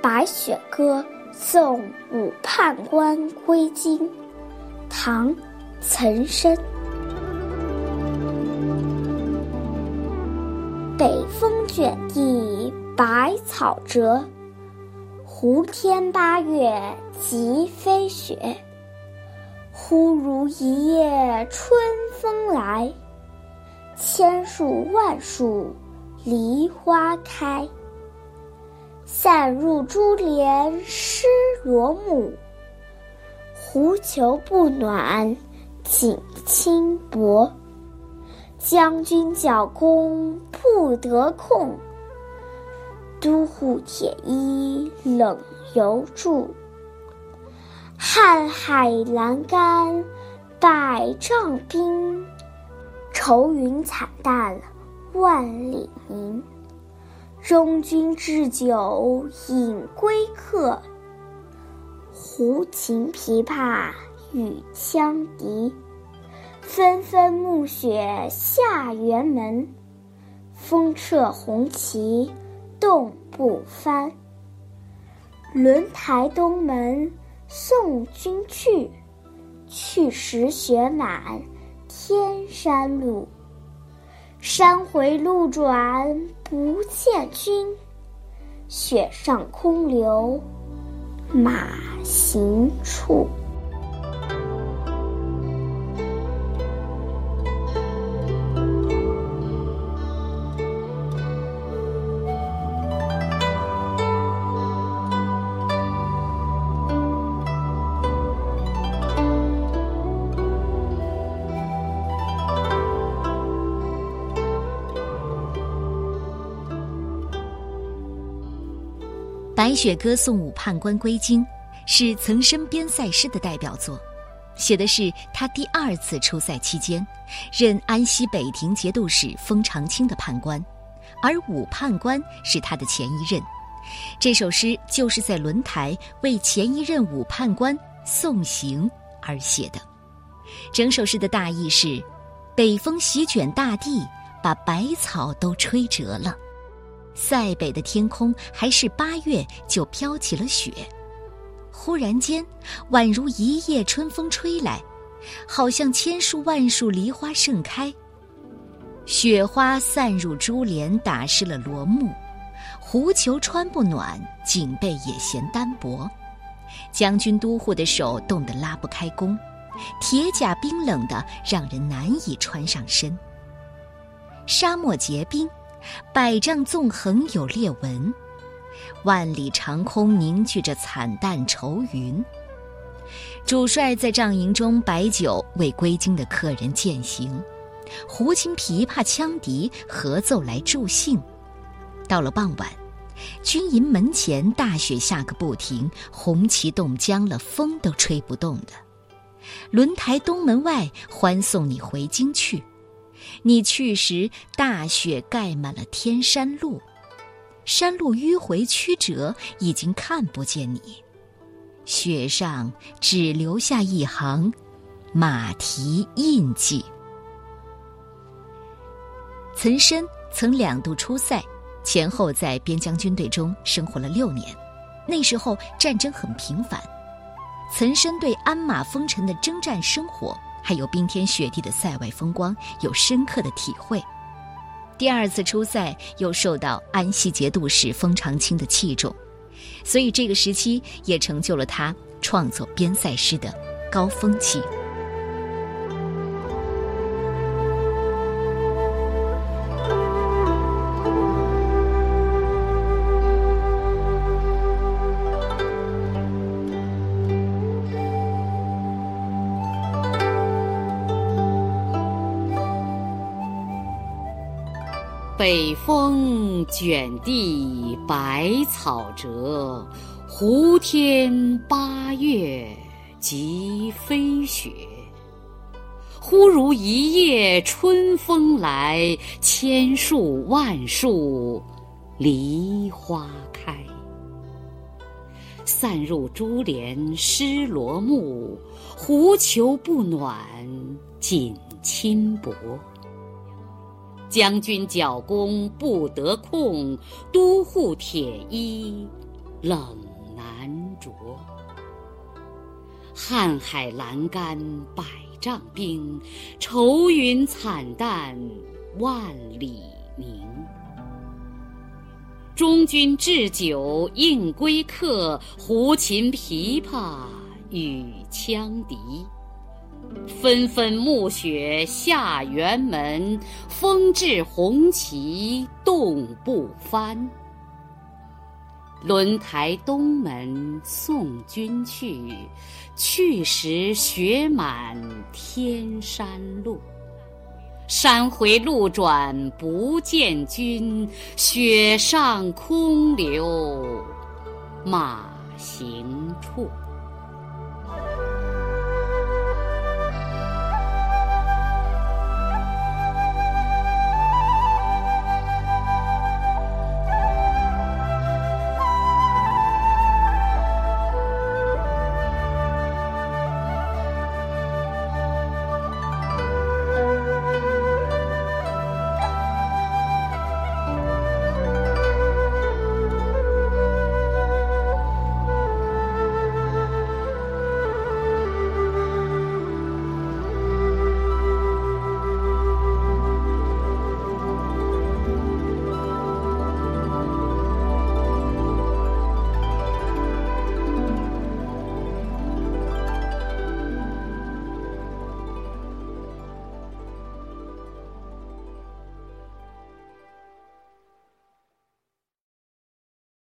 白雪歌送武判官归京，唐·岑参。北风卷地白草折，胡天八月即飞雪。忽如一夜春风来，千树万树梨花开。散入珠帘湿罗幕，狐裘不暖锦衾薄。将军角弓不得控，都护铁衣冷犹住。瀚海阑干百丈冰，愁云惨淡万里凝。中军置酒饮归客，胡琴琵琶与羌笛。纷纷暮雪下辕门，风掣红旗冻不翻。轮台东门送君去，去时雪满天山路。山回路转不见君，雪上空留马行处。《白雪歌送武判官归京》是岑参边塞诗的代表作，写的是他第二次出塞期间，任安西北庭节度使封长清的判官，而武判官是他的前一任。这首诗就是在轮台为前一任武判官送行而写的。整首诗的大意是：北风席卷大地，把百草都吹折了。塞北的天空还是八月就飘起了雪，忽然间，宛如一夜春风吹来，好像千树万树梨花盛开。雪花散入珠帘，打湿了罗幕，狐裘穿不暖，锦被也嫌单薄。将军都护的手冻得拉不开弓，铁甲冰冷的让人难以穿上身。沙漠结冰。百丈纵横有裂纹，万里长空凝聚着惨淡愁云。主帅在帐营中摆酒，为归京的客人饯行。胡琴、琵琶、羌笛合奏来助兴。到了傍晚，军营门前大雪下个不停，红旗冻僵了，风都吹不动了。轮台东门外，欢送你回京去。你去时，大雪盖满了天山路，山路迂回曲折，已经看不见你。雪上只留下一行马蹄印记。岑参曾两度出塞，前后在边疆军队中生活了六年。那时候战争很频繁，岑参对鞍马风尘的征战生活。还有冰天雪地的塞外风光，有深刻的体会。第二次出塞，又受到安西节度使封长清的器重，所以这个时期也成就了他创作边塞诗的高峰期。北风卷地白草折，胡天八月即飞雪。忽如一夜春风来，千树万树梨花开。散入珠帘湿罗幕，狐裘不暖锦衾薄。将军角弓不得控，都护铁衣冷难着。瀚海阑干百丈冰，愁云惨淡万里凝。中军置酒应归客，胡琴琵琶与羌笛。纷纷暮雪下辕门，风至红旗冻不翻。轮台东门送君去，去时雪满天山路。山回路转不见君，雪上空留马行处。